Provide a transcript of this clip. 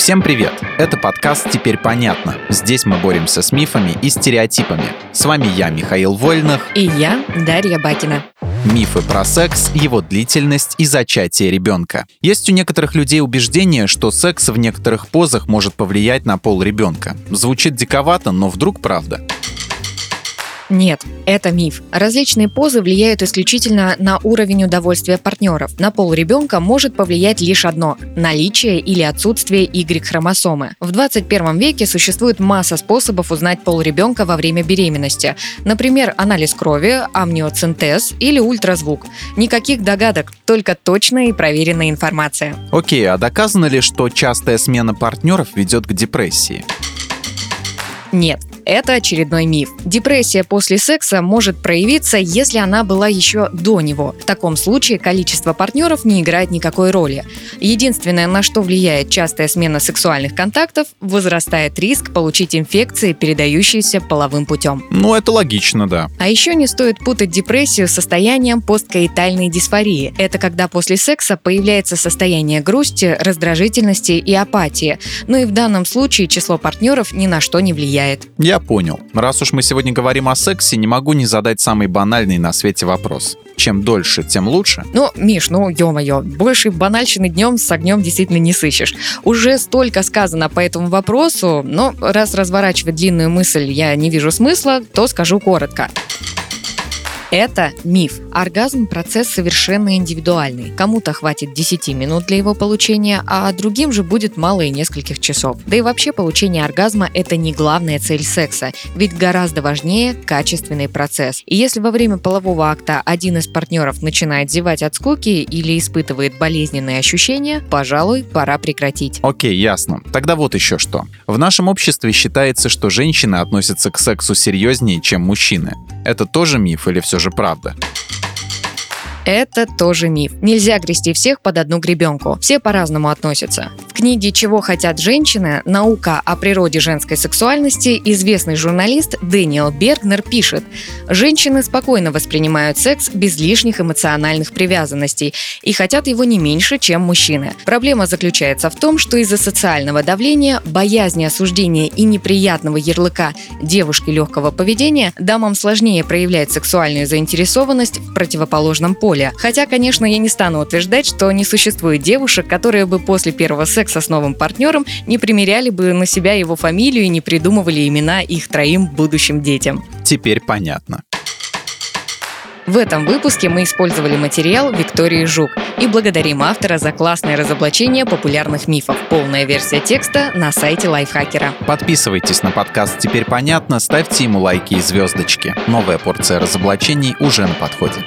Всем привет! Это подкаст «Теперь понятно». Здесь мы боремся с мифами и стереотипами. С вами я, Михаил Вольных. И я, Дарья Бакина. Мифы про секс, его длительность и зачатие ребенка. Есть у некоторых людей убеждение, что секс в некоторых позах может повлиять на пол ребенка. Звучит диковато, но вдруг правда. Нет, это миф. Различные позы влияют исключительно на уровень удовольствия партнеров. На пол ребенка может повлиять лишь одно – наличие или отсутствие Y-хромосомы. В 21 веке существует масса способов узнать пол ребенка во время беременности. Например, анализ крови, амниоцентез или ультразвук. Никаких догадок, только точная и проверенная информация. Окей, а доказано ли, что частая смена партнеров ведет к депрессии? Нет, это очередной миф. Депрессия после секса может проявиться, если она была еще до него. В таком случае количество партнеров не играет никакой роли. Единственное, на что влияет частая смена сексуальных контактов, возрастает риск получить инфекции, передающиеся половым путем. Ну, это логично, да. А еще не стоит путать депрессию с состоянием посткаитальной дисфории. Это когда после секса появляется состояние грусти, раздражительности и апатии. Но и в данном случае число партнеров ни на что не влияет. Понял. Раз уж мы сегодня говорим о сексе, не могу не задать самый банальный на свете вопрос. Чем дольше, тем лучше? Ну, Миш, ну, ё-моё, больше банальщины днем с огнем действительно не сыщешь. Уже столько сказано по этому вопросу, но раз разворачивать длинную мысль я не вижу смысла, то скажу коротко. Это миф. Оргазм – процесс совершенно индивидуальный. Кому-то хватит 10 минут для его получения, а другим же будет мало и нескольких часов. Да и вообще получение оргазма – это не главная цель секса, ведь гораздо важнее качественный процесс. И если во время полового акта один из партнеров начинает зевать от скуки или испытывает болезненные ощущения, пожалуй, пора прекратить. Окей, ясно. Тогда вот еще что. В нашем обществе считается, что женщины относятся к сексу серьезнее, чем мужчины. Это тоже миф или все же правда? Это тоже миф. Нельзя грести всех под одну гребенку. Все по-разному относятся. В книге «Чего хотят женщины. Наука о природе женской сексуальности» известный журналист Дэниел Бергнер пишет, «Женщины спокойно воспринимают секс без лишних эмоциональных привязанностей и хотят его не меньше, чем мужчины. Проблема заключается в том, что из-за социального давления, боязни осуждения и неприятного ярлыка девушки легкого поведения дамам сложнее проявлять сексуальную заинтересованность в противоположном поле поле. Хотя, конечно, я не стану утверждать, что не существует девушек, которые бы после первого секса с новым партнером не примеряли бы на себя его фамилию и не придумывали имена их троим будущим детям. Теперь понятно. В этом выпуске мы использовали материал Виктории Жук и благодарим автора за классное разоблачение популярных мифов. Полная версия текста на сайте Лайфхакера. Подписывайтесь на подкаст «Теперь понятно», ставьте ему лайки и звездочки. Новая порция разоблачений уже на подходе.